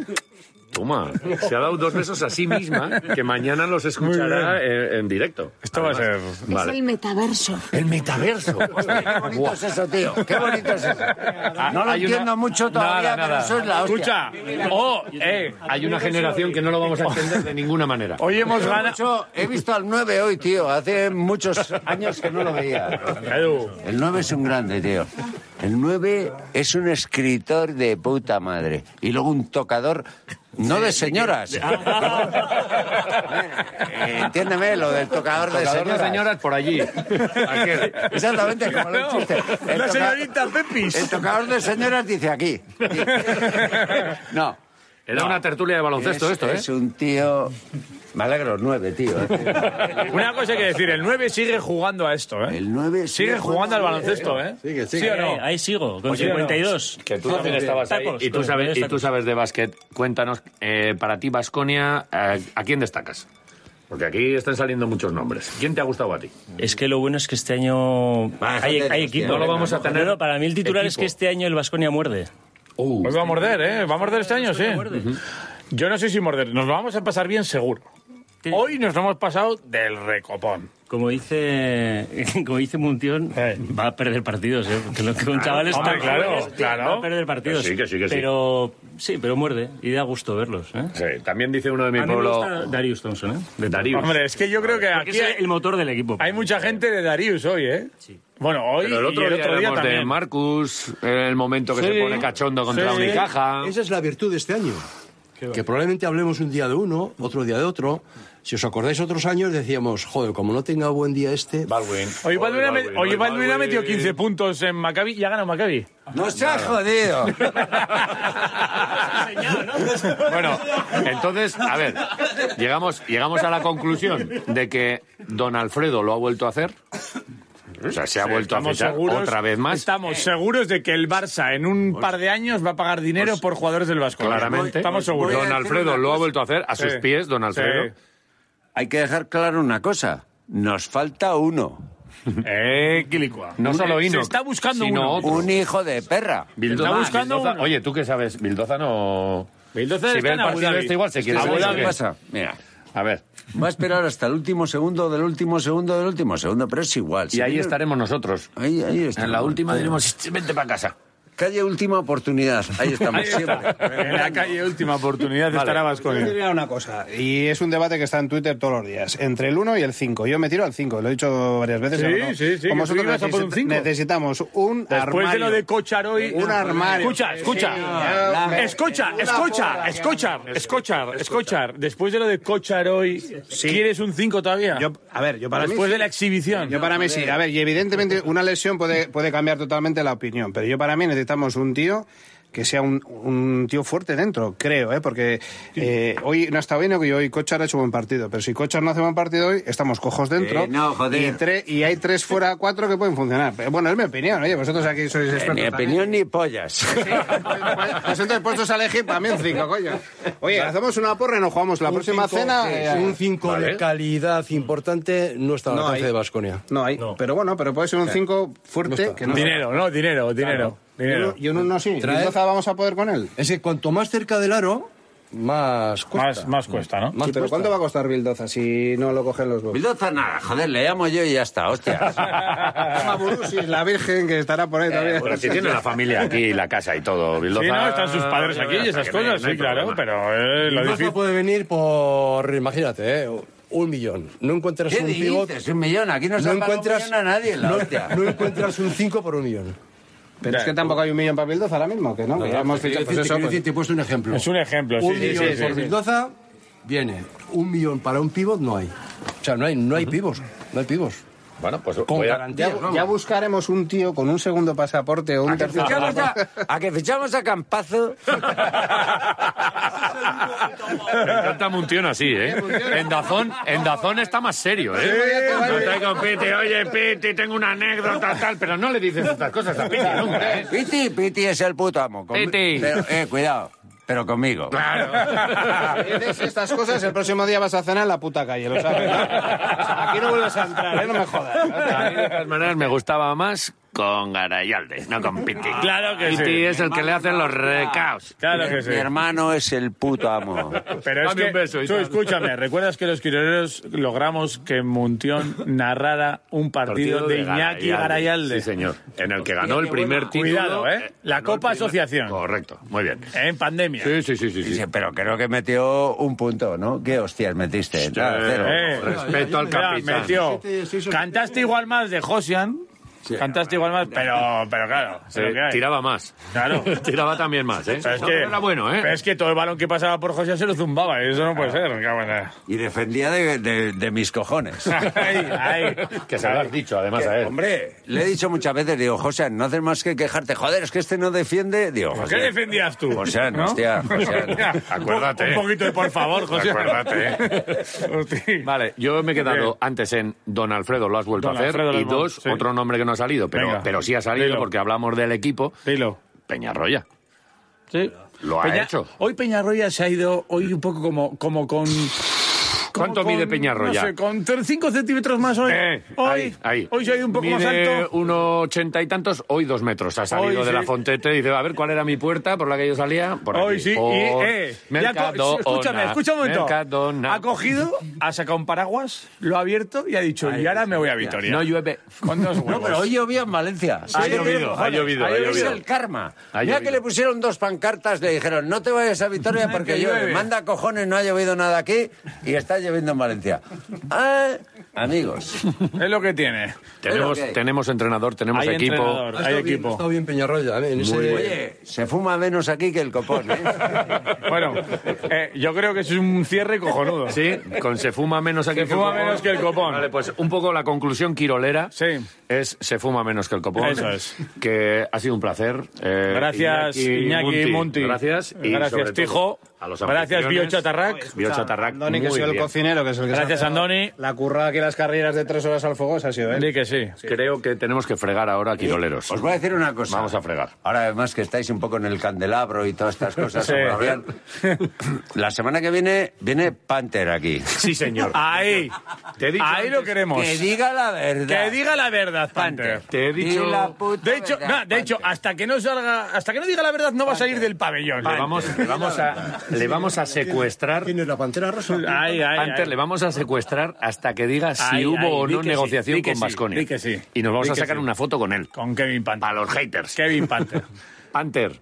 Toma, se ha dado dos besos a sí misma que mañana los escuchará en, en directo. Esto va a ser... Vale. Es el metaverso. El metaverso. Qué bonito es eso, tío. Qué bonito es eso. No lo Hay una- entiendo mucho todavía, Nada, nada. pero eso es la hostia. Escucha, oh, eh, Hay una generación que no lo vamos a entender de ninguna manera. hoy hemos ganado... He visto al 9 hoy, tío. Hace muchos años que no lo veía. El 9 es un grande, tío. El 9 es un escritor de puta madre. Y luego un tocador, no de señoras. Eh, Entiéndeme, lo del tocador, de Tocador de señoras. señoras por allí. Aquel. Exactamente, como lo. El la señorita Pepis. El tocador de señoras dice aquí. No. Era una tertulia de baloncesto es, esto, ¿eh? Es un tío... Me alegro, el 9, tío. Una cosa hay que decir, el 9 sigue jugando a esto, ¿eh? El 9 Sigue jugando al baloncesto, ¿eh? Sigue, ¿Sí sigue. o no? Ahí sigo, con Oye, 52. Que tú también estabas ahí y tú sabes, y tú sabes de básquet. Cuéntanos, eh, para ti, Basconia, ¿a quién destacas? Porque aquí están saliendo muchos nombres. ¿Quién te ha gustado a ti? Es que lo bueno es que este año Va, hay, hay equipo. no lo vamos a tener No, no, para mí el titular es equipo. que este año el Vasconia muerde. Pues va a morder, ¿eh? Va a morder este año, sí. Yo no sé si morder. Nos lo vamos a pasar bien seguro. Hoy nos lo hemos pasado del recopón. Como dice, como dice Muntión, Eh. va a perder partidos, ¿eh? Porque lo que con chavales hombre, tan claro, jóvenes, claro. va a perder partidos. Que sí, que sí, que sí. Pero sí, pero muerde y da gusto verlos, ¿eh? Sí, también dice uno de mi A me pueblo... gusta Darius Thompson, ¿eh? De Darius. Hombre, es que yo creo que aquí es hay, el motor del equipo. hay mucha gente de Darius hoy, ¿eh? Bueno, hoy Pero el otro y el día, otro día hablamos de también. Marcus, en el momento que Sí. se pone cachondo contra Sí. Unicaja. Esa es la virtud de este año. Que probablemente hablemos un día de uno, otro día de otro. Si os acordáis otros años decíamos, joder, como no tenga buen día este... Baldwin. Hoy Baldwin Baldwin, hoy Baldwin ha metido 15 puntos en Maccabi y ha ganado Maccabi. ¡No se ha jodido! Bueno, entonces, a ver, llegamos, llegamos a la conclusión de que don Alfredo lo ha vuelto a hacer. O sea, se ha vuelto a fichar seguros, otra vez más. Estamos seguros de que el Barça en un par de años va a pagar dinero por jugadores del Vasco. Claramente. Estamos seguros. Don Alfredo lo ha vuelto a hacer a sus Sí. pies, don Alfredo. Sí. Hay que dejar claro una cosa. Nos falta uno. Eh, Quilicua. No solo Se Inoc, está buscando uno. otro. Un hijo de perra. Bildoza- Está buscando Bildoza- uno. Oye, ¿tú qué sabes? Bildoza no... Bildoza si está ve el Abu partido Dhabi. este igual se quiere Abu Dhabi. qué ¿Qué pasa? Mira, A ver, va a esperar hasta el último segundo del último segundo del último segundo, pero es igual. y Si ahí viene- estaremos nosotros. Ahí, ahí está. En la última diremos, vente para casa. Calle última oportunidad. Ahí estamos Ahí está. siempre. En la calle última oportunidad Vale. estará Yo Vasconia. diría una cosa, y es un debate que está en Twitter todos los días, entre el 1 y el 5. Yo me tiro al 5, lo he dicho varias veces. Sí, no. sí, sí, Como un cinco. necesitamos un Después armario. de lo de Cocharoy. Un armario. Escucha, escucha. Escucha, escucha, escucha, escucha, escucha. Después de lo de Cocharoy, ¿quieres un 5 todavía? Yo, a ver, yo para Después mí de la exhibición. Yo para mí sí. A ver, y evidentemente una lesión puede, puede cambiar totalmente la opinión, pero yo para mí necesitamos un tío que sea un, un tío fuerte dentro, creo, ¿eh? porque eh, hoy no estado bien y hoy Cochar ha hecho buen partido, pero si Cochar no hace buen partido hoy, estamos cojos dentro Eh, no, joder. Y, tre- y hay tres fuera cuatro que pueden funcionar. Pero bueno, es mi opinión, oye, vosotros aquí sois expertos. Ni también. opinión ni pollas. Pues entonces puestos a elegir para mí un 5, coño. Oye, hacemos una porra y nos jugamos la próxima cena. eh, un 5 de calidad importante no está al No alcance hay. de Vasconia. No hay, pero bueno, pero puede ser un 5 fuerte está. que no Dinero, no, dinero, dinero. Y dinero. uno- Y un 1 sí. Mendoza vamos a poder con él. Es que cuanto más cerca del aro, más cuesta. Más, más cuesta, ¿no? Más Sí, pero cuesta. ¿cuánto va a costar Bildoza si no lo cogen los dos? Bildoza nada, joder, le llamo yo y ya está, hostias. Burusis, la Virgen que estará por ahí todavía. Pero si tiene la familia aquí, la casa y todo, Bildoza... Sí, no, están sus padres aquí y esas no- cosas, no hay sí, claro, pero eh, lo Bildoza difícil. puede venir por, imagínate, ¿eh? un millón. No encuentras ¿Qué un pivot. dices? Un millón, aquí no se No pagado un encuentras, millón a nadie, la no, hostia. no encuentras un 5 por un millón. Pero es que tampoco hay un millón para Bildoza ahora mismo, que no, que ya hemos fichado. Pues decirte, eso, quiero pues- decirte, te he puesto un ejemplo. Es un ejemplo, sí, un sí, millón sí, sí, por sí. Bildoza viene. Un millón para un pivot no hay. O sea, no hay, no hay pivos. No hay pivos. Bueno, pues Con voy a... garantía. Ya, buscaremos un tío con un segundo pasaporte o un tercer a, a que fichamos a Campazo. Me encanta Muntión así, ¿eh? En Dazón, en Dazón está más serio, ¿eh? No estoy con Piti, oye, Piti, tengo una anécdota, tal, pero no le dices estas cosas a Piti nunca, ¿eh? Piti, Piti es el puto amo. Conmi- Piti. Pero, eh, cuidado, pero conmigo. Dices estas cosas, el próximo día vas a cenar en la puta calle, lo sabes. ¿no? O sea, aquí no vuelves a entrar, ¿eh? no me jodas. A mí, de todas maneras, me gustaba más con Garayalde, no con Piti. Claro que Piti sí. es el que le hacen los recaos. Claro que sí. Mi hermano es el puto amo. Pero es Dame que, un beso tú, escúchame, ¿recuerdas que los quiroleros logramos que Muntión narrara un partido, de Iñaki Garayalde? Sí, señor. En el que ganó el primer título. Cuidado, ¿eh? La ganó Copa primer- Asociación. Correcto, muy bien. En pandemia. Sí, sí, sí, sí. pero creo que metió un punto, ¿no? ¿Qué hostias metiste? Nada, cero. Eh, Respeto al capitán. metió. Cantaste igual más de Josian. Cantaste igual más, pero, pero claro. Sí, ¿qué hay? tiraba más. Claro. tiraba también más, ¿eh? Pero es No, que, era bueno, ¿eh? pero es que todo el balón que pasaba por Josian se lo zumbaba. Y eso no puede ser. Y defendía de, de- de mis cojones. Ay, ay. Que se lo has dicho, además, a él. Hombre, le he dicho muchas veces, digo, José, no haces más que quejarte. Joder, es que este no defiende. Digo, ¿Por qué José, defendías tú? José, ¿No? hostia, José. Acuérdate. Un, poquito de por favor, José. Acuérdate, ¿eh? Vale, yo me he quedado Bien. antes en Don Alfredo, lo has vuelto Don a hacer. Y dos, sí. otro nombre que no ha salido, pero, Venga. pero sí ha salido Dilo. porque hablamos del equipo. Dilo. Peñarroya. Sí. Lo ha hecho. Hoy Peñarroya se ha ido hoy un poco como, como con... ¿Cuánto con, mide Peñarroya? No sé, con 5 centímetros más hoy. Eh, hoy, ahí, ahí. hoy se ha ido un poco más Mide alto. uno ochenta y tantos, hoy dos metros. Ha salido Hoy de sí. la fontete y dice, a ver, ¿cuál era mi puerta por la que yo salía? Por Hoy aquí. sí, y, Por eh, ya co- Mercadona, escúchame, escucha un momento. Mercadona. Ha cogido, ha sacado un paraguas, lo ha abierto y ha dicho, y ahora me voy a Vitoria. No llueve. Con dos huevos. No, pero hoy llovía en Valencia. Ha Sí, llovido, cojones. ha llovido, ha Es llovido. el karma. Ha Mira llovido. que le pusieron dos pancartas, le dijeron, no te vayas a Vitoria porque Que llueve. llueve. Manda cojones, no ha llovido nada aquí y está lloviendo en Valencia. Ah, amigos. Es lo que tiene. Tenemos, ¿qué? tenemos entrenador, tenemos Hay equipo. entrenador, Ha hay estado bien, ha equipo. estado bien Peñarroya. ¿eh? En ese, Oye, se fuma menos aquí que el copón, ¿eh? Bueno, eh, yo creo que es un cierre cojonudo. Sí, con se fuma menos aquí Se fuma menos que el copón. Vale, pues un poco la conclusión quirolera Sí. es se fuma menos que el copón. Eso es. Que ha sido un placer. eh, Gracias, Iñaki Munti. Gracias. Y Gracias, sobre todo, Tijo. A los Gracias, anfitriones. Biochatarrac. Biochatarrac, Andoni, que soy el bien. cocinero, que es el que Gracias, se hace Andoni. La curra aquí las carreras de tres horas al fuego, esa ha sido él. Di que sí. Creo que tenemos que fregar ahora a Quiroleros. Os voy a decir una cosa. Vamos a fregar. Ahora además que estáis un poco en el candelabro y todas estas cosas. Sí. La semana que viene viene Panther aquí. Sí, señor. Ahí. Te he dicho Ahí lo queremos. Que diga la verdad. Que diga la verdad, Panther. Te he dicho... Di la puta De hecho, verdad, no, de hecho, hasta que no salga, hasta que no diga la verdad, no va a salir del pabellón. Le vamos, le vamos a, le vamos a secuestrar... ¿Quién es la pantera rosa? Ay, ay, Panther, ay. le vamos a secuestrar hasta que diga si Ay, hubo ay, o no sí, negociación que con sí, Vasconia. sí. Y nos vamos Di a sacar sí. una foto con él. Con Kevin Panther. A los haters. Kevin Panther. Panther,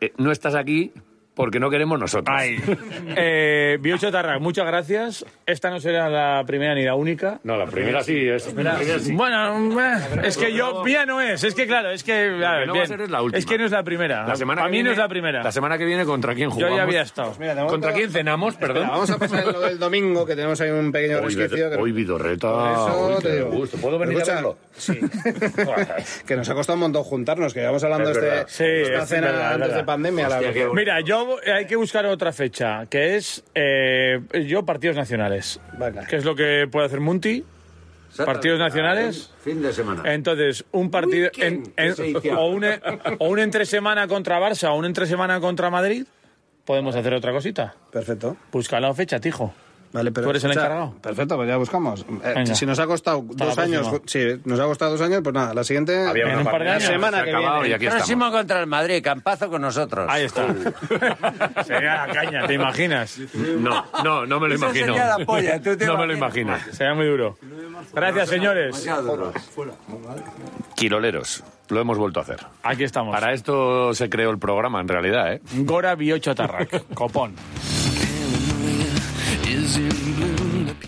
eh, no estás aquí porque no queremos nosotros. Ay. Eh, Biocho Tarrac, muchas gracias. Esta no será la primera ni la única. No, la primera sí es. la primera sí. Bueno, eh, es que yo, mía no es, es que claro, es que, a ver, no va a ser es la última. Es que no es la primera. La semana Para que mí viene, no es la primera. La semana que viene, ¿contra quién Yo jugamos? ya había estado. Mira, momento- ¿Contra quién cenamos, perdón? Vamos a pasar lo del domingo, que tenemos ahí un pequeño Hoy, resquicio. que- hoy Vidorreta. Eso Uy, te digo. gusto. ¿Puedo venir Escucha, a verlo? Sí. que nos ha costado un montón juntarnos, que llevamos hablando Es de este, Sí, esta es cena verdad, antes verdad. de pandemia. Hostia, Mira, yo hay que buscar otra fecha, que es eh, yo partidos nacionales. Venga. ¿Qué es lo que puede hacer Munti? ¿Partidos nacionales? Fin de semana. Entonces, un partido en- que o, un, o un entre semana contra Barça o un entre semana contra Madrid, podemos hacer otra cosita. Perfecto. Busca la fecha, tijo. Vale, pero ¿Tú eres el encargado? Perfecto, pues ya buscamos. Eh, si nos ha costado dos años, sí, nos ha costado dos años, pues nada, la siguiente. Había una un par de años. Semana que viene. y aquí estamos. Próximo contra el Madrid, campazo con nosotros. Ahí está. Sería la caña, ¿te imaginas? No, no, no me lo Eso imagino. sería la polla, tú te no me lo imaginas. imagino. Sería muy duro. Gracias, señores. Quiroleros, lo hemos vuelto a hacer. Aquí estamos. Para esto se creó el programa, en realidad, ¿eh? Gora Biocho Tarrac. Copón.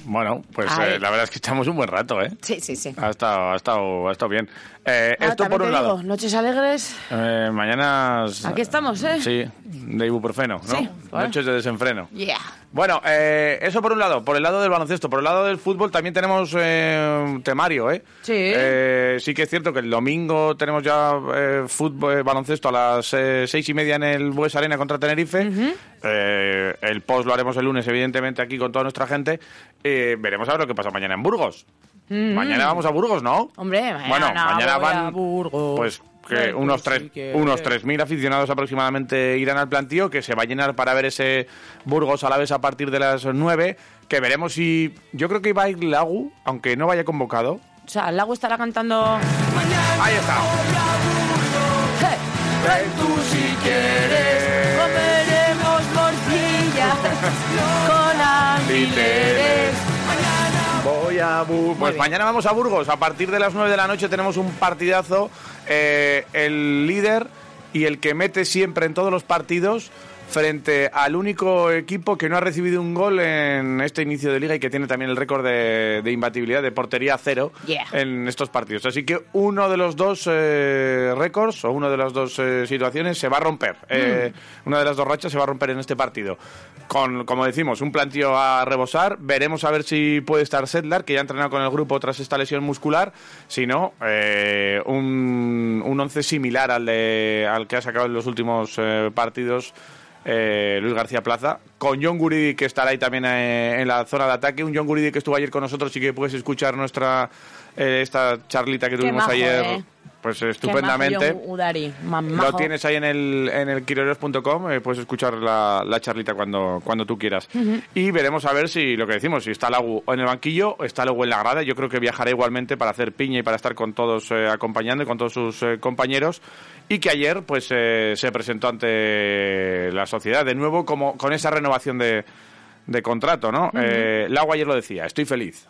Bueno, pues eh, la verdad es que echamos un buen rato, ¿eh? Sí, sí, sí. Ha estado, ha estado, ha estado bien. Eh, Ah, esto por un lado. noches alegres. Eh, mañana. Aquí estamos, ¿eh? Sí, de ibuprofeno, ¿no? Sí, bueno. Noches de desenfreno. Yeah. Bueno, eh, eso por un lado, por el lado del baloncesto. Por el lado del fútbol también tenemos eh, temario, ¿eh? Sí. Eh, sí que es cierto que el domingo tenemos ya eh, fútbol, eh, baloncesto a las eh, seis y media en el Bues Arena contra Tenerife. Eh, el post lo haremos el lunes, evidentemente, aquí con toda nuestra gente. Eh, veremos a ver lo que pasa mañana en Burgos. Mañana vamos a Burgos, ¿no? Hombre, mañana bueno, mañana voy a van Burgos. pues que unos tres sí que- unos 3.000 aficionados aproximadamente irán al plantío que se va a llenar para ver ese Burgos a la vez a partir de las 9 que veremos si yo creo que va a ir Lagu aunque no vaya convocado O sea, el lago estará cantando. ahí está ¡Hey! Ven tú si quieres. Comeremos morcillas con alfileres. A Pues mañana vamos a Burgos. A partir de las 9 de la noche tenemos un partidazo. Eh, el líder y el que mete siempre en todos los partidos frente al único equipo que no ha recibido un gol en este inicio de liga y que tiene también el récord de, de imbatibilidad de portería cero Yeah. en estos partidos. Así que uno de los dos eh, récords o una de las dos eh, situaciones se va a romper. Eh, una de las dos rachas se va a romper en este partido. Con, como decimos, un plantío a rebosar. Veremos a ver si puede estar Sedlar, que ya ha entrenado con el grupo tras esta lesión muscular. Si no, eh, un, un once similar al, de, al que ha sacado en los últimos eh, partidos eh, Luis García Plaza, con John Guridi que estará ahí también eh, en la zona de ataque, un John Guridi que estuvo ayer con nosotros y que puedes escuchar nuestra eh, esta charlita que tuvimos majo, ayer, eh. pues estupendamente. majo, Lo tienes ahí en el, en el quiroleros.com, eh, puedes escuchar la, la charlita cuando, cuando tú quieras. Y veremos a ver si, lo que decimos, si está Lagu en el banquillo, está Lagu en la grada. Yo creo que viajará igualmente para hacer piña y para estar con todos eh, acompañando y con todos sus eh, compañeros. Y que ayer pues eh, se presentó ante la sociedad de nuevo como con esa renovación de, de contrato, ¿no? Eh, Lagu ayer lo decía, estoy feliz.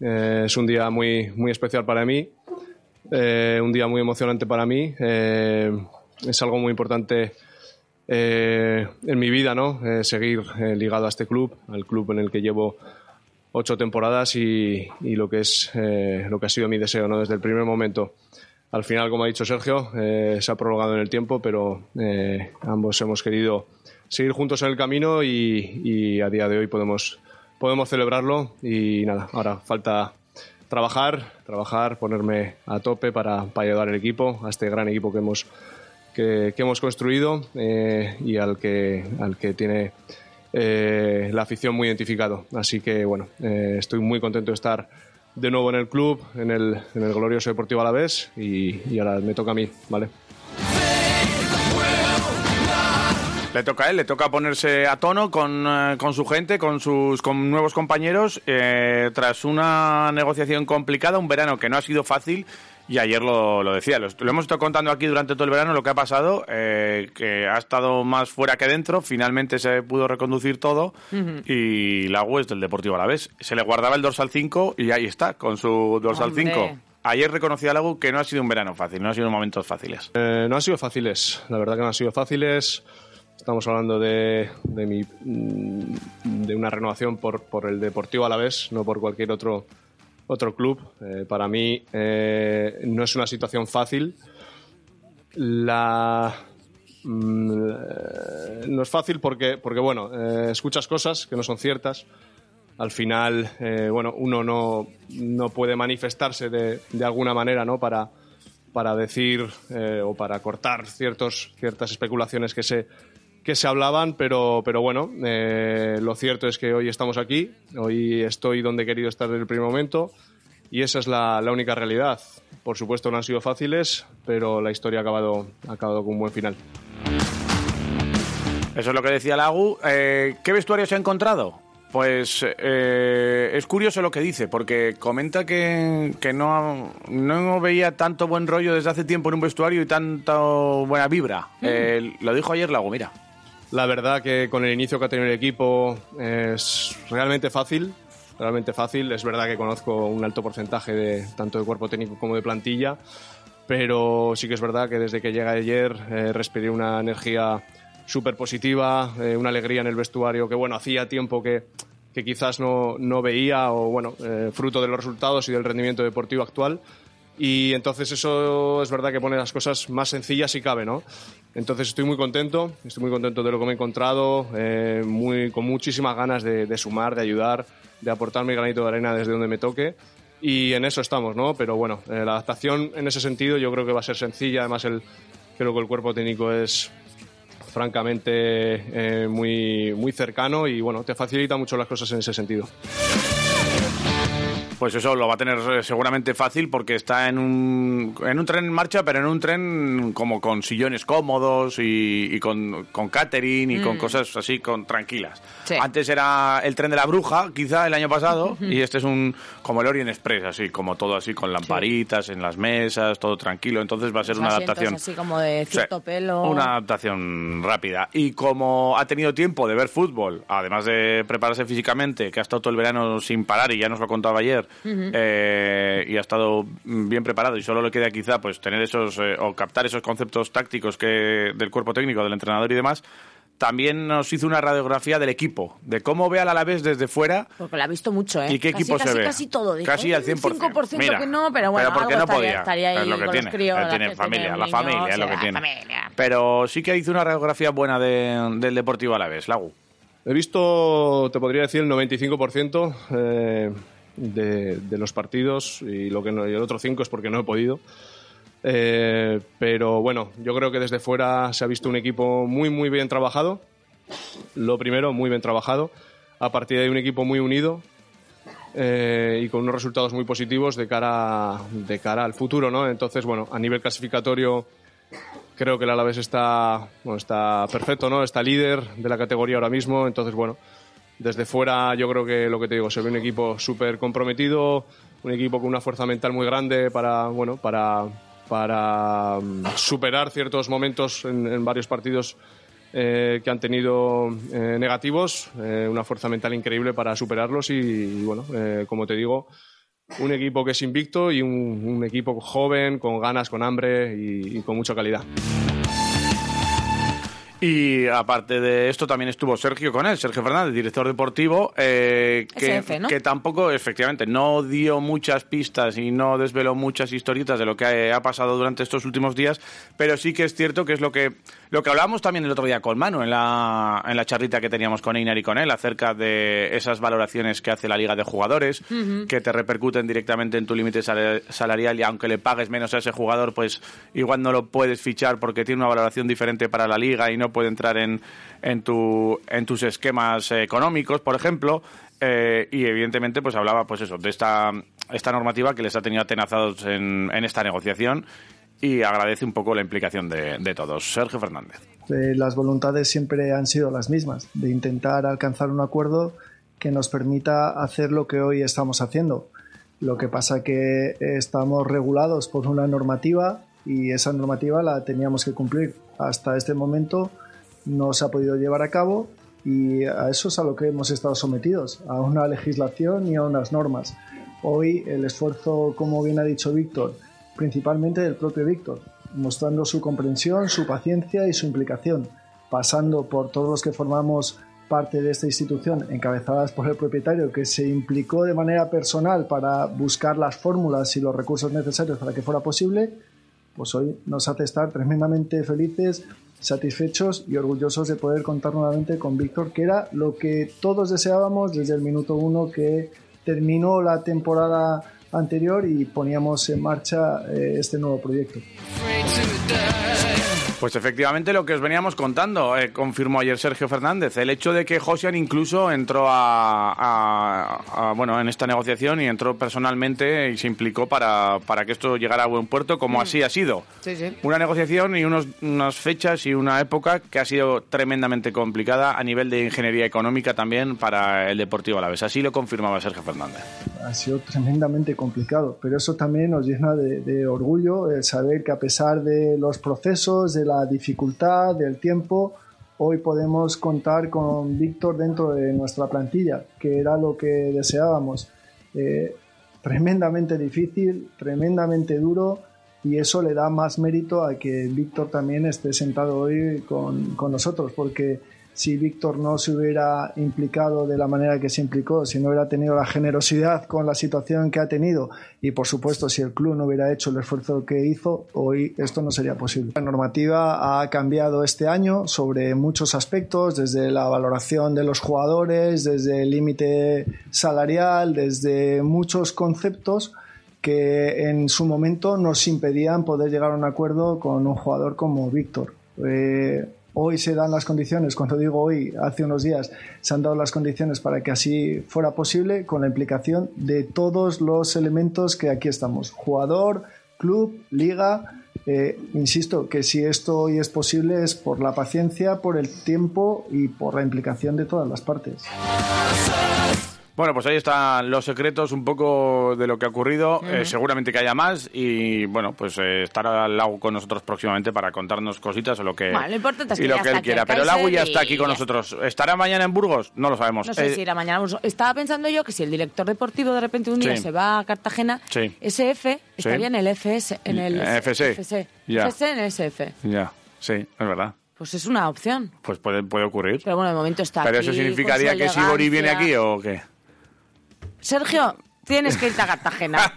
Eh, es un día muy, muy especial para mí, eh, un día muy emocionante para mí. eh, es algo muy importante en mi vida, ¿no? Seguir ligado a este club, al club en el que llevo ocho temporadas y, lo que es lo que ha sido mi deseo, ¿no? Desde el primer momento. Al final, como ha dicho Sergio, se ha prolongado en el tiempo, pero ambos hemos querido seguir juntos en el camino y a día de hoy podemos, podemos celebrarlo. Y nada, ahora falta trabajar, trabajar, ponerme a tope para, para ayudar al equipo, a este gran equipo que hemos, que, hemos construido eh, y al que, al que tiene eh, la afición muy identificado. Así que bueno, eh, estoy muy contento de estar de nuevo en el club, en el, en el glorioso Deportivo Alavés y, y ahora me toca a mí, ¿vale? Le toca a él, le toca ponerse a tono con, eh, con su gente, con sus con nuevos compañeros, eh, tras una negociación complicada, un verano que no ha sido fácil. Y ayer lo, lo decía, lo, lo hemos estado contando aquí durante todo el verano lo que ha pasado, eh, que ha estado más fuera que dentro, finalmente se pudo reconducir todo y la es del Deportivo Alavés. Se le guardaba el dorsal 5 y ahí está, con su dorsal Hombre. 5. Ayer reconocía Lagu que no ha sido un verano fácil, no ha sido momentos fáciles. Eh, no han sido fáciles, la verdad que no han sido fáciles. Estamos hablando de, de, mi, mm, de una renovación por, por el Deportivo Alavés, no por cualquier otro, otro club. Eh, para mí eh, no es una situación fácil. La, mm, eh, no es fácil porque, porque bueno, escuchas cosas que no son ciertas. Al final, bueno, uno no, no puede manifestarse de, de alguna manera, ¿no? Para, para decir o para cortar ciertos, ciertas especulaciones que se, que se hablaban, pero, pero bueno, eh, lo cierto es que hoy estamos aquí, hoy estoy donde he querido estar desde el primer momento y esa es la, la única realidad. Por supuesto no han sido fáciles, pero la historia ha acabado, ha acabado con un buen final. Eso es lo que decía Lagu. Eh, ¿Qué vestuario se ha encontrado? Pues eh, es curioso lo que dice, porque comenta que, que no, no veía tanto buen rollo desde hace tiempo en un vestuario y tanta buena vibra. Eh, lo dijo ayer Lagu, mira. La verdad que con el inicio que ha tenido el equipo es realmente fácil, realmente fácil. Es verdad que conozco un alto porcentaje de tanto de cuerpo técnico como de plantilla, pero sí que es verdad que desde que llega ayer eh, respiré una energía súper positiva, eh, una alegría en el vestuario que bueno, hacía tiempo que, que quizás no, no veía o bueno, eh, fruto de los resultados y del rendimiento deportivo actual. Y entonces eso es verdad que pone las cosas más sencillas si cabe, ¿no? Entonces estoy muy contento, estoy muy contento de lo que me he encontrado, eh, muy, con muchísimas ganas de, de sumar, de ayudar, de aportar mi granito de arena desde donde me toque. Y en eso estamos, ¿no? Pero bueno, eh, la adaptación en ese sentido yo creo que va a ser sencilla. Además, el, creo que el cuerpo técnico es francamente eh, muy, muy cercano y bueno, te facilita mucho las cosas en ese sentido. Pues eso lo va a tener eh, seguramente fácil porque está en un, en un tren en marcha, pero en un tren como con sillones cómodos y, y con, con catering y con Mm. cosas así con tranquilas. Sí. Antes era el tren de la bruja, quizá el año pasado, y este es un como el Orient Express, así como todo así con lamparitas en las mesas, todo tranquilo. Entonces va a ser Los una adaptación. así como de Sí, cierto pelo. Una adaptación rápida. Y como ha tenido tiempo de ver fútbol, además de prepararse físicamente, que ha estado todo el verano sin parar y ya nos lo contaba ayer, Ujú. eh, y ha estado bien preparado y solo le queda quizá pues tener esos eh, o captar esos conceptos tácticos que del cuerpo técnico, del entrenador y demás. También nos hizo una radiografía del equipo, de cómo ve al Alavés desde fuera Porque la ha visto mucho, ¿eh? ¿Y qué Casi, equipo se casi, ve? Casi todo. Dijo, Casi al "Mm, 100%. 5% Mira, que no, pero bueno, porque algo no estaría, podía. estaría ahí Es lo que con tiene, los críos. eh, la tiene familia, la niños, familia es lo eh, que la tiene. familia. Pero sí que hizo una radiografía buena de- del Deportivo Alavés, Lagu. He visto, te podría decir, el 95% eh, de, los partidos y, lo que no- y el otro 5% es porque no he podido. Eh, pero bueno, yo creo que desde fuera se ha visto un equipo muy, muy bien trabajado. Lo primero, muy bien trabajado. A partir de un equipo muy unido eh, y con unos resultados muy positivos de cara, de cara al futuro, ¿no? Entonces, bueno, a nivel clasificatorio creo que el Alavés está, está perfecto, ¿no? Está líder de la categoría ahora mismo, entonces, bueno, desde fuera yo creo que lo que te digo, se ve un equipo súper comprometido, un equipo con una fuerza mental muy grande para, bueno, para, para mm, superar ciertos momentos en, varios partidos eh, que han tenido eh, negativos, eh, una fuerza mental increíble para superarlos y, bueno, como te digo, un equipo que es invicto y un, equipo joven, con ganas, con hambre y con mucha calidad. Y aparte de esto también estuvo Sergio con él, Sergio Fernández, director deportivo, eh, que, SF, ¿no? que tampoco, efectivamente, no dio muchas pistas y no desveló muchas historietas de lo que ha, ha pasado durante estos últimos días, pero sí que es cierto que es lo que lo que hablábamos también el otro día con Manu en la, en la charlita que teníamos con Einar y con él acerca de esas valoraciones que hace la Liga de Jugadores, que te repercuten directamente en tu límite sal- salarial y aunque le pagues menos a ese jugador, pues igual no lo puedes fichar porque tiene una valoración diferente para la Liga y no puede entrar en, en, tu, en tus esquemas económicos, por ejemplo. Eh, y evidentemente pues hablaba pues eso de esta, esta normativa que les ha tenido atenazados en, esta negociación y agradece un poco la implicación de, de todos. Sergio Fernández. Eh, las voluntades siempre han sido las mismas, de intentar alcanzar un acuerdo que nos permita hacer lo que hoy estamos haciendo. Lo que pasa que estamos regulados por una normativa y esa normativa la teníamos que cumplir. Hasta este momento no se ha podido llevar a cabo y a eso es a lo que hemos estado sometidos, a una legislación y a unas normas. Hoy el esfuerzo, como bien ha dicho Víctor, principalmente del propio Víctor, mostrando su comprensión, su paciencia y su implicación, pasando por todos los que formamos parte de esta institución, encabezadas por el propietario, que se implicó de manera personal para buscar las fórmulas y los recursos necesarios para que fuera posible, pues hoy nos hace estar tremendamente felices, satisfechos y orgullosos de poder contar nuevamente con Víctor, que era lo que todos deseábamos desde el minuto uno que terminó la temporada anterior y poníamos en marcha eh, este nuevo proyecto. Pues efectivamente lo que os veníamos contando, eh, confirmó ayer Sergio Fernández, el hecho de que Josian incluso entró a, a- a- bueno en esta negociación y entró personalmente y se implicó para, para que esto llegara a buen puerto, como así ha sido. Sí, sí. Una negociación y unos, unas fechas y una época que ha sido tremendamente complicada a nivel de ingeniería económica también para el Deportivo Alavés. Así lo confirmaba Sergio Fernández. ha sido tremendamente complicado, pero eso también nos llena de, de orgullo el saber que a pesar de los procesos, de la dificultad, del tiempo, hoy podemos contar con Víctor dentro de nuestra plantilla, que era lo que deseábamos. Eh, tremendamente difícil, tremendamente duro, y eso le da más mérito a que Víctor también esté sentado hoy con, con nosotros, porque si Víctor no se hubiera implicado de la manera que se implicó, si no hubiera tenido la generosidad con la situación que ha tenido y por supuesto si el club no hubiera hecho el esfuerzo que hizo, hoy esto no sería posible. La normativa ha cambiado este año sobre muchos aspectos, desde la valoración de los jugadores, desde el límite salarial, desde muchos conceptos que en su momento nos impedían poder llegar a un acuerdo con un jugador como Víctor. Eh, hoy se dan las condiciones, cuando digo hoy, hace unos días, se han dado las condiciones para que así fuera posible con la implicación de todos los elementos que aquí estamos. Jugador, club, liga. Eh, insisto que si esto hoy es posible es por la paciencia, por el tiempo y por la implicación de todas las partes. Bueno, pues ahí están los secretos un poco de lo que ha ocurrido. Eh, seguramente que haya más y bueno, pues eh, estará Lago con nosotros próximamente para contarnos cositas o lo que, Bueno, lo importante es y lo que él quiera. aquí el Pero Lago ya está aquí con nosotros. ¿Estará mañana en Burgos? No lo sabemos. No sé Eh, si irá mañana. Estaba pensando yo que si el director deportivo de repente un día Sí. se va a Cartagena, Sí. SF estaría Sí. en el FS, en el FC. FC, Ya. FC en el SF. Ya, sí, es verdad. Pues es una opción. Pues puede, puede ocurrir. Pero bueno, de momento está Pero aquí, eso significaría que si Bori viene aquí o qué. Sergio, tienes que irte a Cartagena.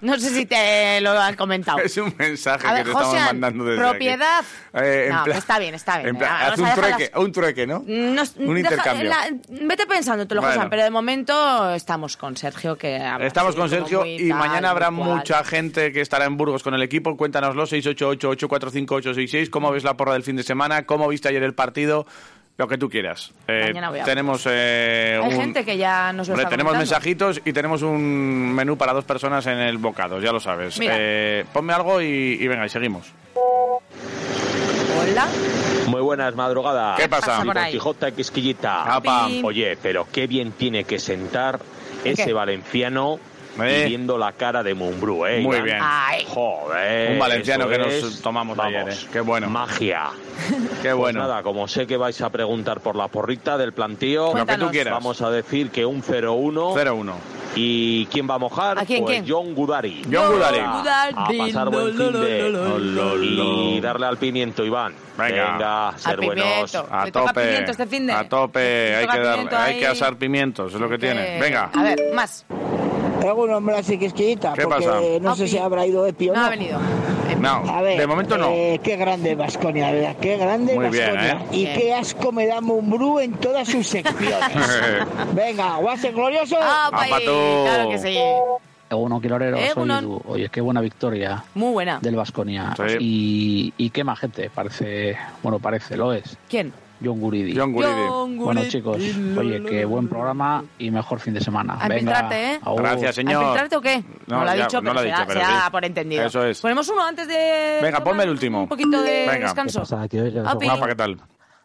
No sé si te lo han comentado. Es un mensaje A que ver, te estamos Josian, mandando desde propiedad. aquí. Eh, no, plan- está bien, está bien. en plan, haz un trueque, las- un trueque, ¿no? Nos- un deja- intercambio. la- vete pensándotelo, Bueno. Josian, pero de momento estamos con Sergio, que habrá Estamos con Sergio y tal, mañana habrá mucha gente que estará en Burgos con el equipo. Cuéntanoslo, 688-845-866. ¿Cómo ves la porra del fin de semana? ¿Cómo viste ayer el partido? Lo que tú quieras. Eh, Mañana voy a tenemos eh, Hay un- gente que ya nos lo Hombre, está tenemos comentando. mensajitos y tenemos un menú para dos personas en el bocado, ya lo sabes. Mira. Eh, ponme algo y, y venga, y seguimos. Hola. Muy buenas madrugadas. ¿Qué pasa? Soy por Don ahí? Quijote Quisquillita. Apa. Oye, pero qué bien tiene que sentar ¿El ese qué? valenciano Eh. viendo la cara de Mumbrú, ¿eh? Muy bien. Ay. Joder. Un valenciano que nos es, tomamos vamos, ayer, eh. Qué bueno. Magia. Qué Pues bueno. nada, como sé que vais a preguntar por la porrita del plantío, Lo que tú quieras. vamos a decir que un 0-1 0-1. ¿Y quién va a mojar? ¿A quién, pues quién? John Gudari. John Gudari. A, a pasar buen fin de... lo, lo. Y darle al pimiento, Iván. Venga. ser buenos. A tope, este fin de. a tope, hay que, dar, hay que asar pimientos, es lo que tiene. Venga. A ver, más. Traigo un hombre así quisquillita, ¿Qué porque pasa? no sé si habrá ido Epi o No no. ha venido. No, A ver, de momento no. eh, qué grande Vasconia, ¿verdad? Qué grande Muy bien, Baskonia. ¿eh? Y Bien. qué asco me da Mumbrú en todas sus secciones. Venga, guase glorioso. Ah, Apa país, tú. claro que sí. Egunon, Quilorero, soy Egunon. Edu. Oye, qué buena victoria Muy buena. del Vasconia. Sí. Y, y qué majete, parece, bueno, parece, lo es. ¿Quién? John Guridi. John Guridi. Bueno, chicos, oye, qué buen programa y mejor fin de semana. A Venga, ¿eh? agur. Gracias, ¿A señor. infiltrarte o qué? No, No, lo ha ya, dicho, no pero, lo ha se, dicho, da- pero se da sí. por entendido. Eso es. Ponemos uno antes de... Venga, tomar ponme el último. Un poquito de Venga. descanso. pasa, Quirolero? Api. Guapa, ¿qué tal?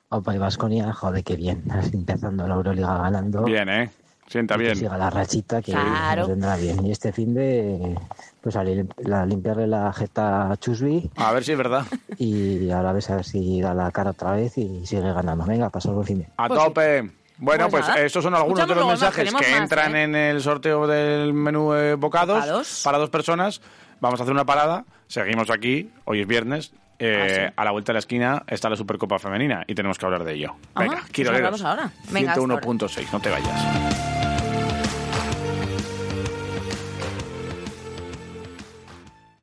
Opa, y Vasconia, joder, qué bien. Así empezando la Euroliga ganando. Bien, ¿eh? Sienta Y que bien. siga la rachita que Claro. vendrá bien. Y este fin de, pues a, lim- a limpiarle la jeta a Chusby A ver si es verdad. y ahora a ver, a ver si da la cara otra vez y sigue ganando. Venga, pasar buen fin de. A Pues tope. Bueno, Pues pues, estos son algunos de Escuchamos los luego más, mensajes que más, entran ¿eh? en el sorteo del menú eh, bocados, Bocados. para dos personas. Vamos a hacer una parada. Seguimos aquí. Hoy es viernes. Eh, Ah, sí. A la vuelta de la esquina está la Supercopa Femenina y tenemos que hablar de ello. Ajá, Venga, pues. Venga, hasta ahora. 101.6, no te vayas.